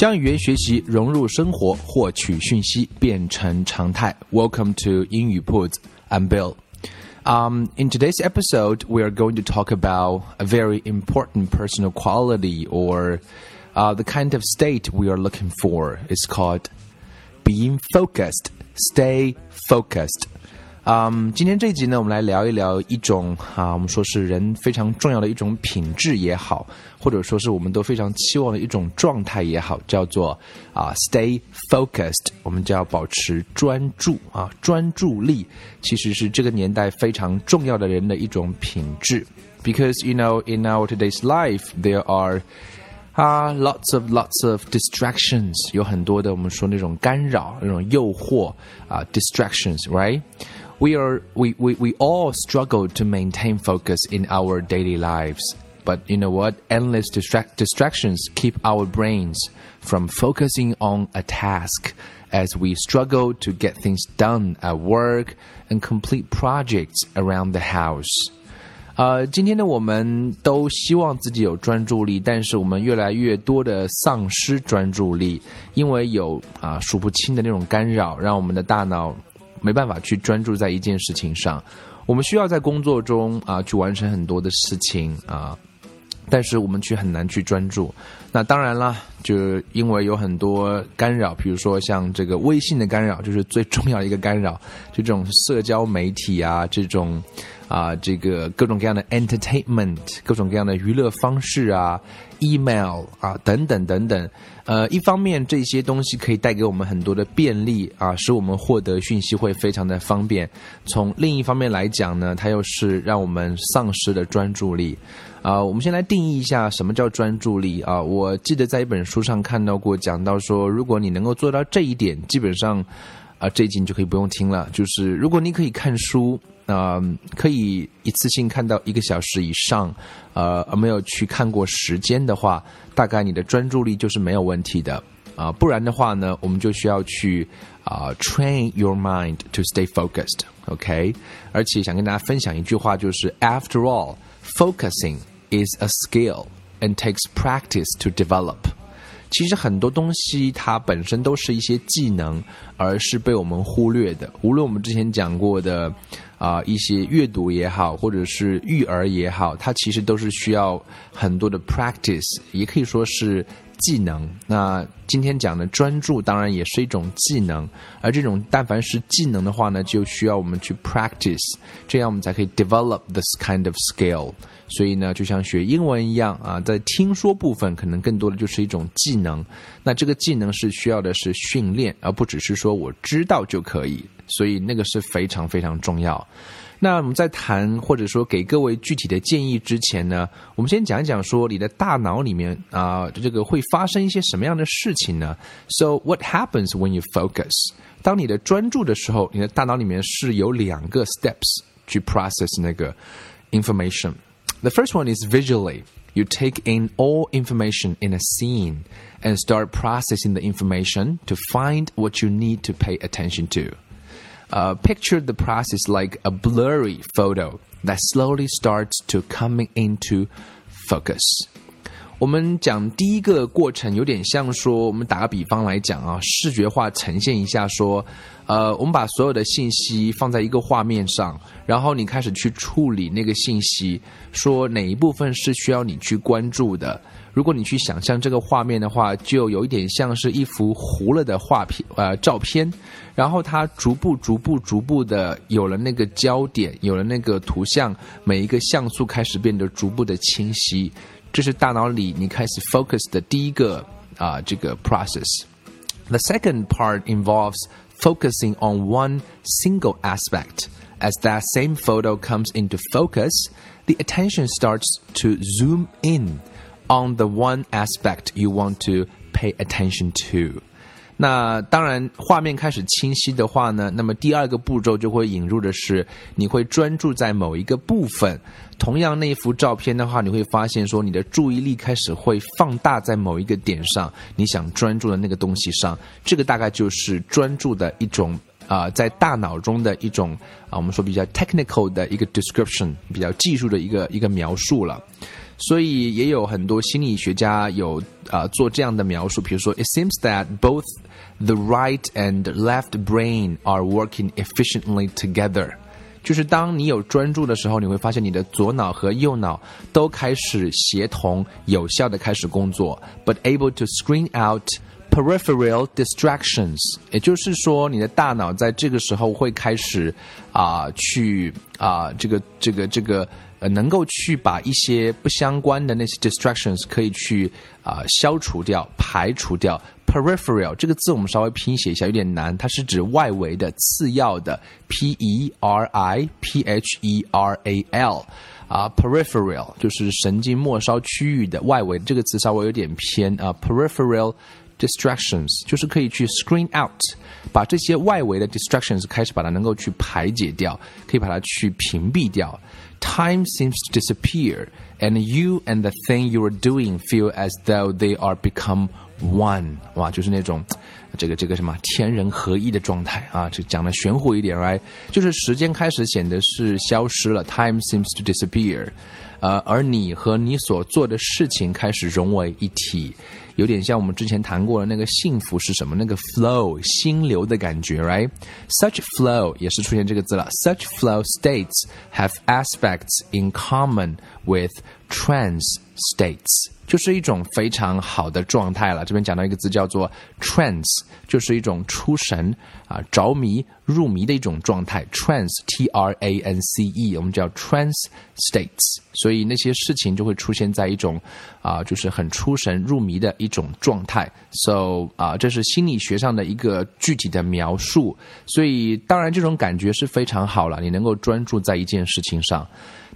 将语言学习融入生活，获取讯息变成常态。Welcome to 英语 Puts. I'm Bill. Um, in today's episode, we are going to talk about a very important personal quality or uh, the kind of state we are looking for. It's called being focused. Stay focused. 嗯，今天这一集呢，我们来聊一聊一种啊，我们说是人非常重要的一种品质也好，或者说是我们都非常期望的一种状态也好，叫做啊，stay focused。我们就要保持专注啊，专注力其实是这个年代非常重要的人的一种品质。Because you know, in our today's life, there are 啊，lots of lots of distractions，有很多的我们说那种干扰、那种诱惑啊，distractions，right？，distractions，right？we are we, we, we all struggle to maintain focus in our daily lives. But you know what? Endless distract distractions keep our brains from focusing on a task as we struggle to get things done at work and complete projects around the house. 呃，今天呢，我们都希望自己有专注力，但是我们越来越多的丧失专注力，因为有啊数不清的那种干扰，让我们的大脑 没办法去专注在一件事情上，我们需要在工作中啊去完成很多的事情啊，但是我们却很难去专注。那当然了，就因为有很多干扰，比如说像这个微信的干扰，就是最重要的一个干扰，就这种社交媒体啊，这种。啊，这个各种各样的 entertainment，各种各样的娱乐方式啊，email 啊，等等等等。呃，一方面这些东西可以带给我们很多的便利啊，使我们获得讯息会非常的方便。从另一方面来讲呢，它又是让我们丧失了专注力。啊，我们先来定义一下什么叫专注力啊。我记得在一本书书上看到过，讲到说，如果你能够做到这一点，基本上啊，这一集你就可以不用听了。就是如果你可以看书。呃，可以一次性看到一个小时以上，呃，而没有去看过时间的话，大概你的专注力就是没有问题的啊。不然的话呢，我们就需要去啊，train your mind to stay focused，OK？而且想跟大家分享一句话，就是 After all，focusing is a skill and takes practice to develop。其实很多东西它本身都是一些技能，而是被我们忽略的。无论我们之前讲过的。啊，一些阅读也好，或者是育儿也好，它其实都是需要很多的 practice，也可以说是技能。那今天讲的专注，当然也是一种技能。而这种但凡是技能的话呢，就需要我们去 practice，这样我们才可以 develop this kind of skill。所以呢，就像学英文一样啊，在听说部分可能更多的就是一种技能。那这个技能是需要的是训练，而不只是说我知道就可以。所以那个是非常非常重要。那我们在谈或者说给各位具体的建议之前呢，我们先讲一讲说你的大脑里面啊，这个会发生一些什么样的事情呢？So what happens when you focus？当你的专注的时候，你的大脑里面是有两个 steps 去 process 那个 information。The first one is visually. You take in all information in a scene and start processing the information to find what you need to pay attention to. Uh, picture the process like a blurry photo that slowly starts to coming into focus. 我们讲第一个过程有点像说，我们打个比方来讲啊，视觉化呈现一下说，呃，我们把所有的信息放在一个画面上，然后你开始去处理那个信息，说哪一部分是需要你去关注的。如果你去想象这个画面的话，就有一点像是一幅糊了的画片，呃，照片。然后它逐步、逐步、逐步的有了那个焦点，有了那个图像，每一个像素开始变得逐步的清晰。这是大脑里你开始 focus 的第一个啊、呃、这个 process。The second part involves focusing on one single aspect. As that same photo comes into focus, the attention starts to zoom in on the one aspect you want to pay attention to. 那当然，画面开始清晰的话呢，那么第二个步骤就会引入的是，你会专注在某一个部分。同样，那一幅照片的话，你会发现说，你的注意力开始会放大在某一个点上，你想专注的那个东西上。这个大概就是专注的一种啊，在大脑中的一种啊，我们说比较 technical 的一个 description，比较技术的一个一个描述了。所以也有很多心理学家有啊做这样的描述，比如说，It seems that both the right and left brain are working efficiently together。就是当你有专注的时候，你会发现你的左脑和右脑都开始协同有效的开始工作，but able to screen out peripheral distractions。也就是说，你的大脑在这个时候会开始啊去啊这个这个这个。呃，能够去把一些不相关的那些 distractions 可以去啊消除掉、排除掉。peripheral 这个字我们稍微拼写一下，有点难，它是指外围的、次要的。p e r i p h e r a l 啊，peripheral 就是神经末梢区域的外围，这个词稍微有点偏啊。peripheral distractions 就是可以去 screen out，把这些外围的 distractions 开始把它能够去排解掉，可以把它去屏蔽掉。time seems to disappear, and you and the thing you are doing feel as though they are become one。哇，就是那种这个这个什么天人合一的状态啊，这讲的玄乎一点，right？就是时间开始显得是消失了，time seems to disappear。呃，而你和你所做的事情开始融为一体，有点像我们之前谈过的那个幸福是什么？那个 flow 心流的感觉，right？Such flow 也是出现这个字了。Such flow states have aspects in common with trance states。就是一种非常好的状态了。这边讲到一个字叫做 trance，就是一种出神啊、着迷、入迷的一种状态。trance，t r a n c e，我们叫 trance states。所以那些事情就会出现在一种啊，就是很出神入迷的一种状态。So 啊，这是心理学上的一个具体的描述。所以当然这种感觉是非常好了，你能够专注在一件事情上。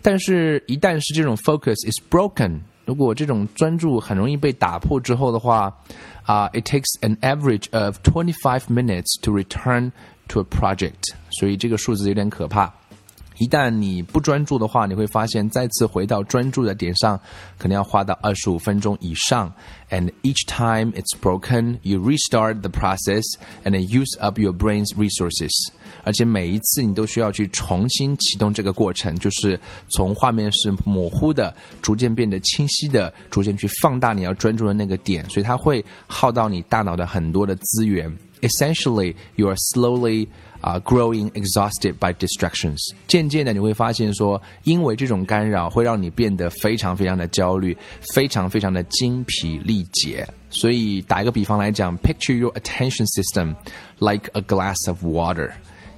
但是，一旦是这种 focus is broken。如果这种专注很容易被打破之后的话，啊、it takes an average of twenty five minutes to return to a project，所以这个数字有点可怕。一旦你不专注的话，你会发现再次回到专注的点上，可能要花到二十五分钟以上。And each time it's broken, you restart the process and use up your brain's resources。而且每一次你都需要去重新启动这个过程，就是从画面是模糊的，逐渐变得清晰的，逐渐去放大你要专注的那个点，所以它会耗到你大脑的很多的资源。Essentially, you are slowly 啊，growing exhausted by distractions。渐渐的你会发现说，因为这种干扰会让你变得非常非常的焦虑，非常非常的精疲力竭。所以打一个比方来讲，picture your attention system like a glass of water。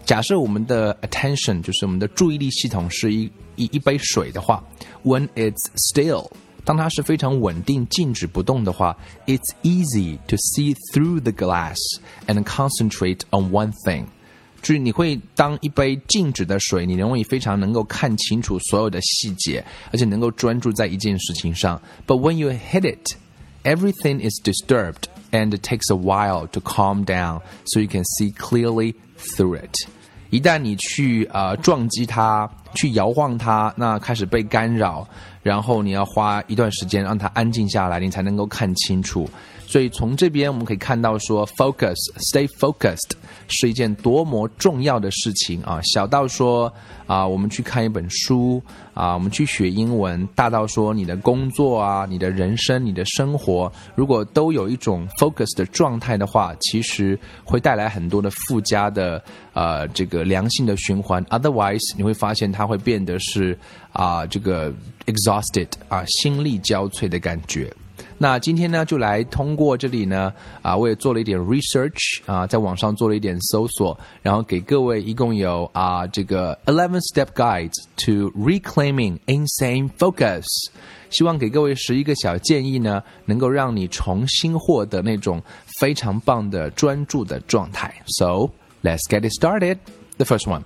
假设我们的 attention 就是我们的注意力系统是一一一杯水的话，when it's still。当它是非常稳定、静止不动的话，it's easy to see through the glass and concentrate on one thing。 就是你会当一杯静止的水，你容易非常能够看清楚所有的细节，而且能够专注在一件事情上。But when you hit it, everything is disturbed and it takes a while to calm down, so you can see clearly through it. 一旦你去呃撞击它，去摇晃它，那开始被干扰，然后你要花一段时间让它安静下来，你才能够看清楚。所以从这边我们可以看到，说 focus，stay focused 是一件多么重要的事情啊！小到说啊，我们去看一本书啊，我们去学英文；大到说你的工作啊、你的人生、你的生活，如果都有一种 focus 的状态的话，其实会带来很多的附加的呃这个良性的循环。Otherwise，你会发现它会变得是啊这个 exhausted 啊心力交瘁的感觉。那今天呢，就来通过这里呢，啊，我也做了一点 research 啊，在网上做了一点搜索，然后给各位一共有啊这个 eleven step guides to reclaiming insane focus，希望给各位十一个小建议呢，能够让你重新获得那种非常棒的专注的状态。So Let's get it started. The first one.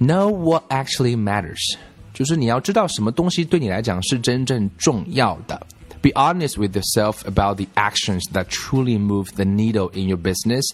Know what actually matters. 就是你要知道什么东西对你来讲是真正重要的。 Be honest with yourself about the actions that truly move the needle in your business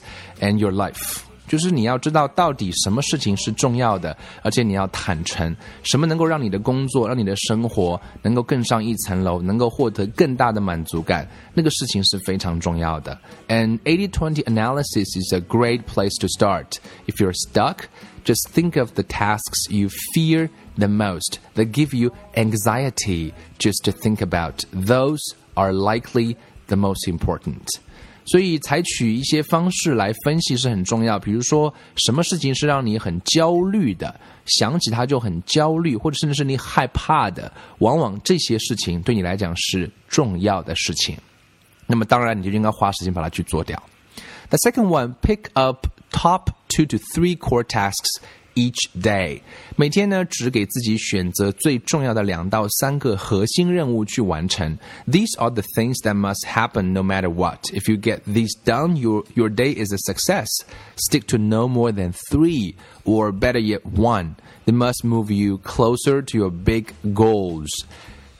and your life. 就是你要知道到底什么事情是重要的，而且你要坦诚，什么能够让你的工作、让你的生活能够更上一层楼，能够获得更大的满足感，那个事情是非常重要的。And 80-20 analysis is a great place to start. If you're stuck, just think of the tasks you fear the most, that give you anxiety just to think about. Those are likely the most important. 所以，采取一些方式来分析是很重要。比如说，什么事情是让你很焦虑的，想起它就很焦虑，或者甚至是你害怕的，往往这些事情对你来讲是重要的事情。那么，当然你就应该花时间把它去做掉。The second one, pick up top two to three core tasks each day，每天呢只给自己选择最重要的两到三个核心任务去完成。These are the things that must happen no matter what. If you get these done, your your day is a success. Stick to no more than three, or better yet, one. They must move you closer to your big goals.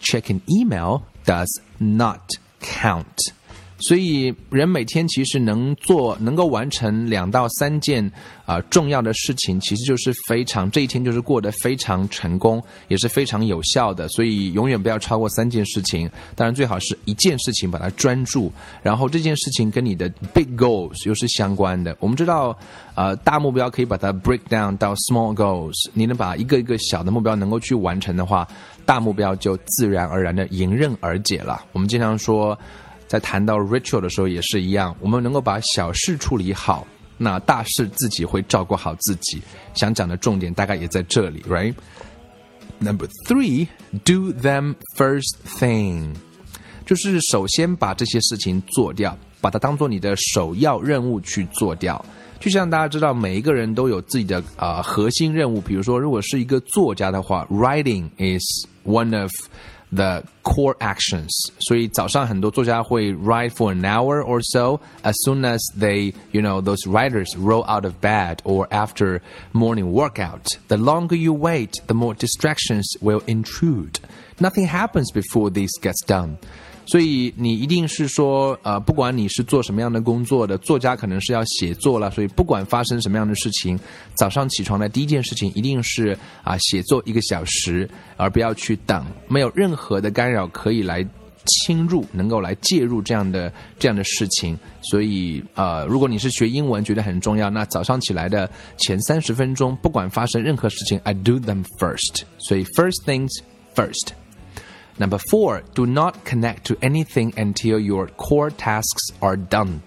Checking email does not count. 所以，人每天其实能做、能够完成两到三件啊、重要的事情，其实就是非常这一天就是过得非常成功，也是非常有效的。所以，永远不要超过三件事情。当然，最好是一件事情把它专注，然后这件事情跟你的 big goals 又是相关的。我们知道，呃，大目标可以把它 break down 到 small goals，你能把一个一个小的目标能够去完成的话，大目标就自然而然的迎刃而解了。我们经常说。在谈到 ritual 的时候也是一样，我们能够把小事处理好，那大事自己会照顾好自己。想讲的重点大概也在这里，right？Number three, do them first thing，就是首先把这些事情做掉，把它当做你的首要任务去做掉。就像大家知道，每一个人都有自己的啊、核心任务。比如说，如果是一个作家的话，writing is one of the core actions. 所以早上很多作家会 write for an hour or so as soon as they, you know, those writers roll out of bed or after morning workout. The longer you wait, the more distractions will intrude. Nothing happens before this gets done. 所以你一定是说，呃，不管你是做什么样的工作的，作家可能是要写作了，所以不管发生什么样的事情，早上起床的第一件事情一定是啊、写作一个小时，而不要去等，没有任何的干扰可以来侵入，能够来介入这样的这样的事情。所以呃，如果你是学英文觉得很重要，那早上起来的前三十分钟，不管发生任何事情，I do them first。所以 first things first。Number four, do not connect to anything until your core tasks are done.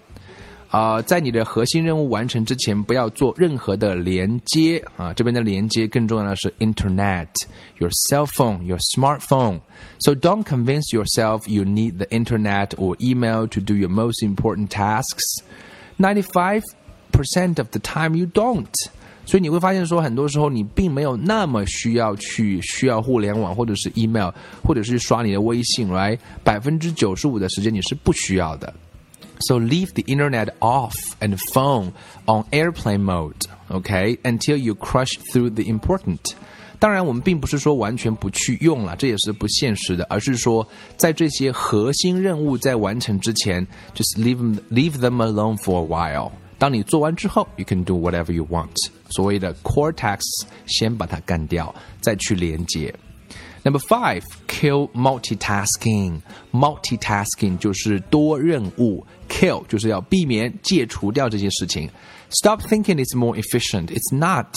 啊、呃，在你的核心任务完成之前，不要做任何的连接啊。这边的连接更重要的是 Internet, your cell phone, your smartphone. So don't convince yourself you need the internet or email to do your most important tasks. Ninety-five percent of the time, you don't. 所以你会发现说，很多时候你并没有那么需要去需要互联网，或者是 email，或者是刷你的微信来，百分之九十五的时间你是不需要的。So leave the internet off and phone on airplane mode, okay, until you crush through the important. 当然，我们并不是说完全不去用了，这也是不现实的，而是说在这些核心任务在完成之前，just leave them, leave them alone for a while. 当你做完之后，you can do whatever you want。 所谓的 core tasks 先把它干掉，再去连接。Number five, kill multitasking. Multitasking 就是多任务，kill 就是要避免、戒除掉这些事情。Stop thinking it's more efficient. It's not.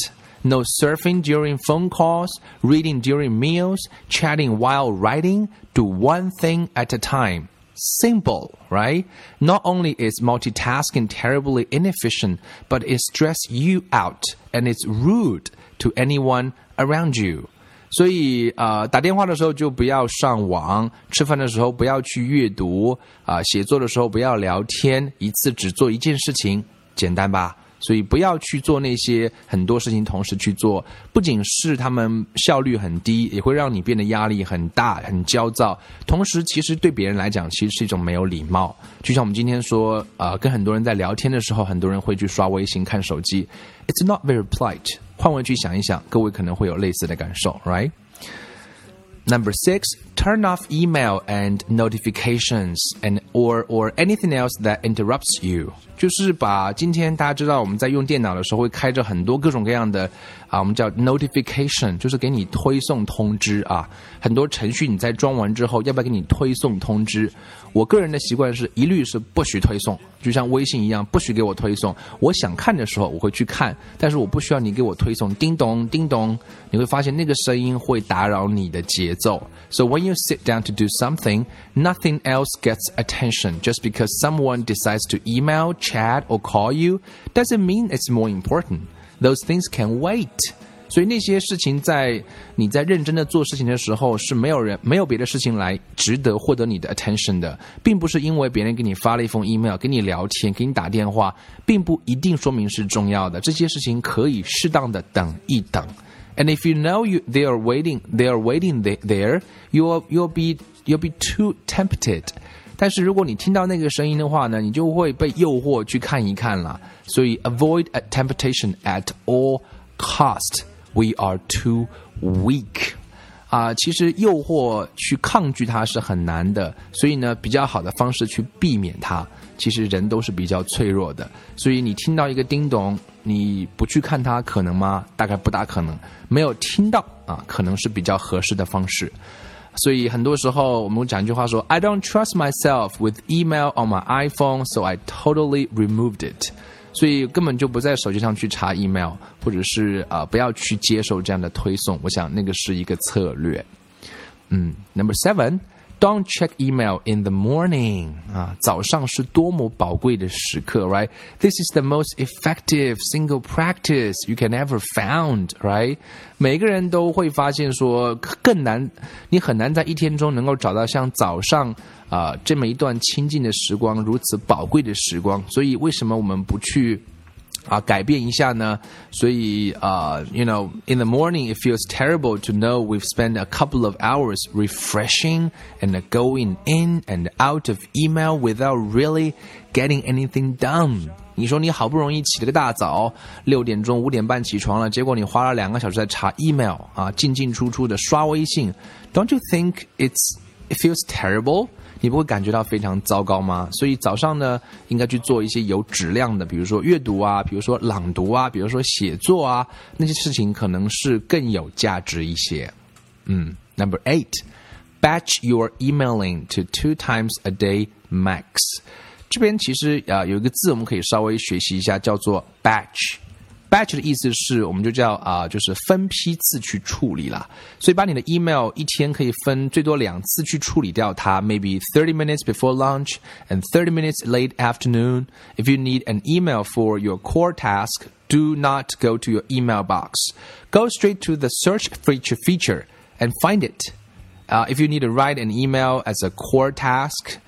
No surfing during phone calls, reading during meals, chatting while writing. Do one thing at a time simple, right? Not only is multitasking terribly inefficient, but it stresses you out and it's rude to anyone around you. 所以呃，打电话的时候就不要上网，吃饭的时候不要去阅读，啊、呃，写作的时候不要聊天，一次只做一件事情，简单吧？ 所以不要去做那些很多事情同时去做，不仅是他们效率很低，也会让你变得压力很大、很焦躁。同时，其实对别人来讲，其实是一种没有礼貌。就像我们今天说，呃，跟很多人在聊天的时候，很多人会去刷微信、看手机，It's not very polite。换位去想一想，各位可能会有类似的感受，right？Number six, turn off email and notifications and or or anything else that interrupts you. 就是把今天大家知道我们在用电脑的时候会开着很多各种各样的啊，我们叫 notification，就是给你推送通知啊。很多程序你在装完之后，要不要给你推送通知？我个人的习惯是一律是不许推送，就像微信一样，不许给我推送。我想看的时候我会去看，但是我不需要你给我推送。叮咚，叮咚，你会发现那个声音会打扰你的节奏。So when you sit down to do something, nothing else gets attention. Just because someone decides to email. chat or call you doesn't mean it's more important. Those things can wait. 所以那些事情在你在认真的做事情的时候，是没有人没有别的事情来值得获得你的 attention 的，并不是因为别人给你发了一封 email，跟你聊天，给你打电话，并不一定说明是重要的。这些事情可以适当的等一等。And if you know you they are waiting, they are waiting there, you'll you'll be you'll be too tempted. 但是如果你听到那个声音的话呢，你就会被诱惑去看一看了。所以 avoid a temptation at all cost. We are too weak. 啊，其实诱惑去抗拒它是很难的，所以呢，比较好的方式去避免它。其实人都是比较脆弱的，所以你听到一个叮咚，你不去看它，可能吗？大概不大可能。没有听到啊，可能是比较合适的方式。所以很多时候我们讲一句话说：“I don't trust myself with email on my iPhone, so I totally removed it。”所以根本就不在手机上去查 email，或者是啊不要去接受这样的推送。我想那个是一个策略。嗯，Number seven。Don't check email in the morning 啊，早上是多么宝贵的时刻，right? This is the most effective single practice you can ever found, right? 每个人都会发现说更难，你很难在一天中能够找到像早上啊这么一段清静的时光，如此宝贵的时光。所以为什么我们不去？啊，改变一下呢？所以啊，you know, in the morning it feels terrible to know we've spent a couple of hours refreshing and going in and out of email without really getting anything done。你说你好不容易起了个大早，六点钟、五点半起床了，结果你花了两个小时在查 email 啊，进进出出的刷微信。Don't you think it's it feels terrible？ 你不会感觉到非常糟糕吗？所以早上呢，应该去做一些有质量的，比如说阅读啊，比如说朗读啊，比如说写作啊，那些事情可能是更有价值一些。嗯，Number eight，batch your emailing to two times a day max。这边其实啊有一个字我们可以稍微学习一下，叫做 batch。Batch 的意思是，我们就叫啊，就是分批次去处理啦。所以把你的 email 一天可以分最多两次去处理掉它，maybe thirty minutes before lunch and thirty minutes late afternoon. If you need an email for your core task, do not go to your email box. Go straight to the search feature feature and find it. Uh, if you need to write an email as a core task,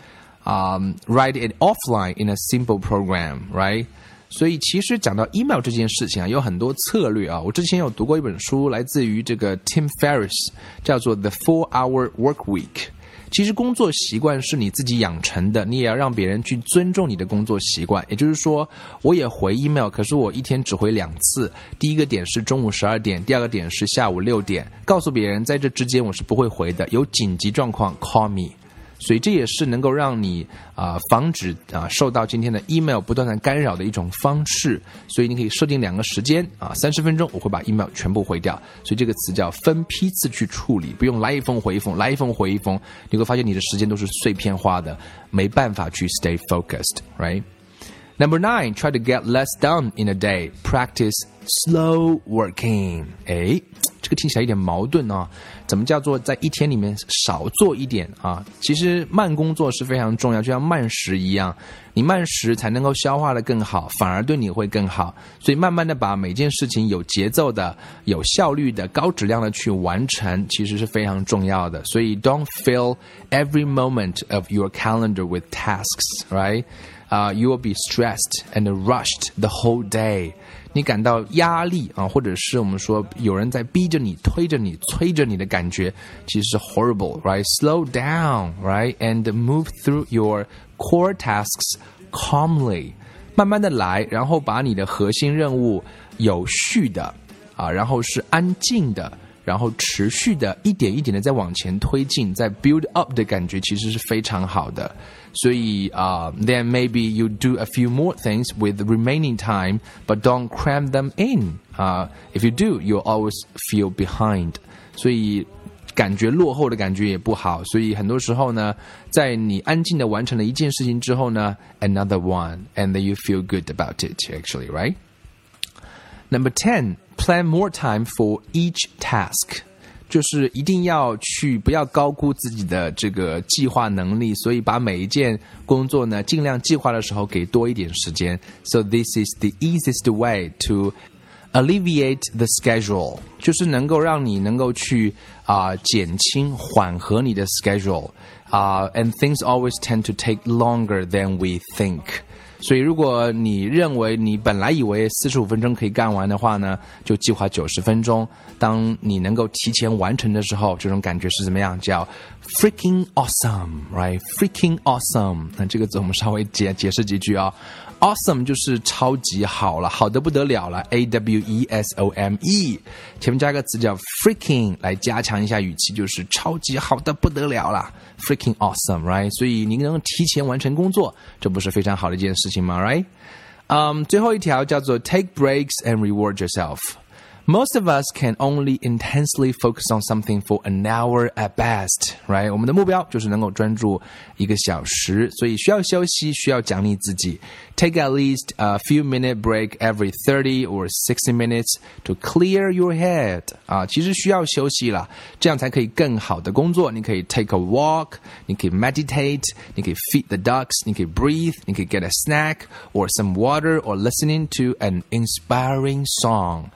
um, write it offline in a simple program, right? 所以其实讲到 email 这件事情啊，有很多策略啊。我之前有读过一本书，来自于这个 Tim Ferriss，叫做《The Four Hour Work Week》。其实工作习惯是你自己养成的，你也要让别人去尊重你的工作习惯。也就是说，我也回 email，可是我一天只回两次。第一个点是中午十二点，第二个点是下午六点。告诉别人，在这之间我是不会回的。有紧急状况，call me。所以这也是能够让你啊防止啊受到今天的 email 不断的干扰的一种方式。所以你可以设定两个时间啊，三十分钟我会把 email 全部回掉。所以这个词叫分批次去处理，不用来一封回一封，来一封回一封，你会发现你的时间都是碎片化的，没办法去 stay focused，right？Number nine, try to get less done in a day. Practice slow working. 哎，听起来有点矛盾啊。怎么叫做在一天里面少做一点啊？其实慢工作是非常重要，就像慢食一样，你慢食才能够消化的更好，反而对你会更好。所以慢慢的把每件事情有节奏的、有效率的、高质量的去完成，其实是非常重要的。所以 don't fill every moment of your calendar with tasks, right? 啊、uh,，you will be stressed and rushed the whole day。你感到压力啊，或者是我们说有人在逼着你、推着你、催着你的感觉，其实是 horrible，right？Slow down，right？And move through your core tasks calmly，慢慢的来，然后把你的核心任务有序的啊，然后是安静的。 然后持续的一点一点的在往前推进，在 build up 的感觉其实是非常好的。所以啊、uh,，then maybe you do a few more things with the remaining time, but don't cram them in. 啊、uh,，if you do, you'll always feel behind. 所以感觉落后的感觉也不好。所以很多时候呢，在你安静的完成了一件事情之后呢，another one, and then you feel good about it. Actually, right? Number ten, plan more time for each task. 就是一定要去不要高估自己的这个计划能力，所以把每一件工作呢，尽量计划的时候给多一点时间。So this is the easiest way to alleviate the schedule，就是能够让你能够去啊、呃、减轻缓和你的 schedule 啊、uh,，and things always tend to take longer than we think。 所以，如果你认为你本来以为四十五分钟可以干完的话呢，就计划九十分钟。当你能够提前完成的时候，这种感觉是怎么样？叫 freaking awesome，right？freaking awesome。那这个字我们稍微解解释几句啊。Awesome 就是超级好了，好的不得了了。A W E S O M E，前面加个词叫 freaking 来加强一下语气，就是超级好的不得了了。Freaking awesome，right？所以您能提前完成工作，这不是非常好的一件事情吗？Right？嗯、最后一条叫做 take breaks and reward yourself。Most of us can only intensely focus on something for an hour at best, right? 我们的目标就是能够专注一个小时，所以需要休息，需要奖励自己。Take at least a few minute break every thirty or sixty minutes to clear your head. 啊，其实需要休息了，这样才可以更好的工作。你可以 take a walk，你可以 meditate，你可以 feed the ducks，你可以 breathe，你可以 get a snack or some water or listening to an inspiring song.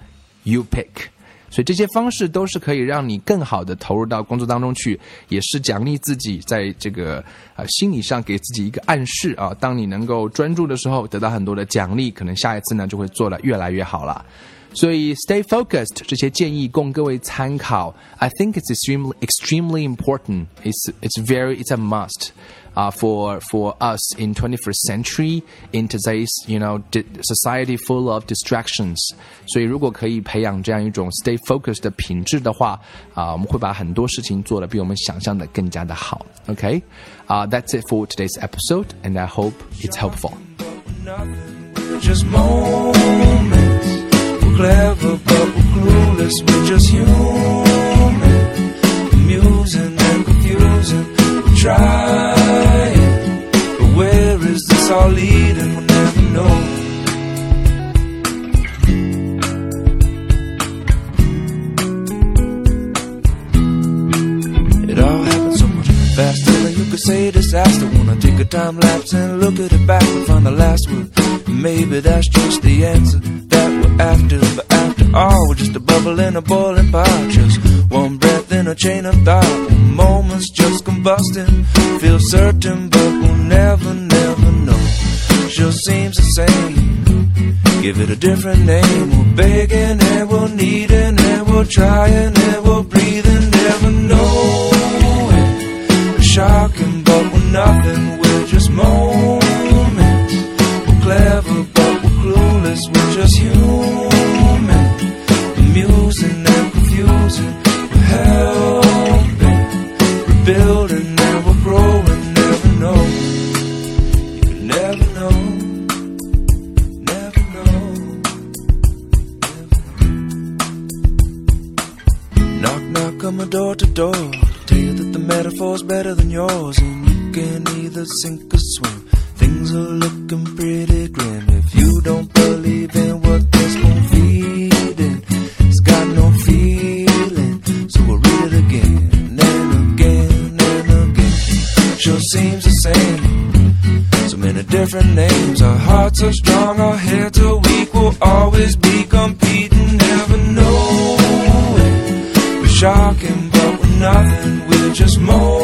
You pick，所以这些方式都是可以让你更好的投入到工作当中去，也是奖励自己在这个呃心理上给自己一个暗示啊。当你能够专注的时候，得到很多的奖励，可能下一次呢就会做得越来越好了。所以 stay focused 这些建议供各位参考。I think it's extremely extremely important. It's it's very it's a must. Uh, for for us in 21st century in today's you know society full of distractions，所以如果可以培养这样一种 stay focused 的品质的话，啊、uh,，我们会把很多事情做得比我们想象的更加的好。OK，啊、uh,，That's it for today's episode, and I hope it's helpful. Just moments. We're clever, but we're clueless. We're just human, amusing and confusing. We're trying, All leading? We'll never know. It all happened so much faster than you could say disaster. Wanna take a time lapse and look at it back and find the last word. Maybe that's just the answer that we're after. But after all, we're just a bubble in a boiling pot. Just one breath in a chain of thought. Moments just combusting. Feel certain, but we'll never know. Sure seems the same. Give it a different name. We're begging and we're needing and we're trying and we're breathing. Never knowing. We're shocking, but we're nothing. Our heads weak. We'll always be competing, never knowing. We're shocking, but we're nothing. We're just more.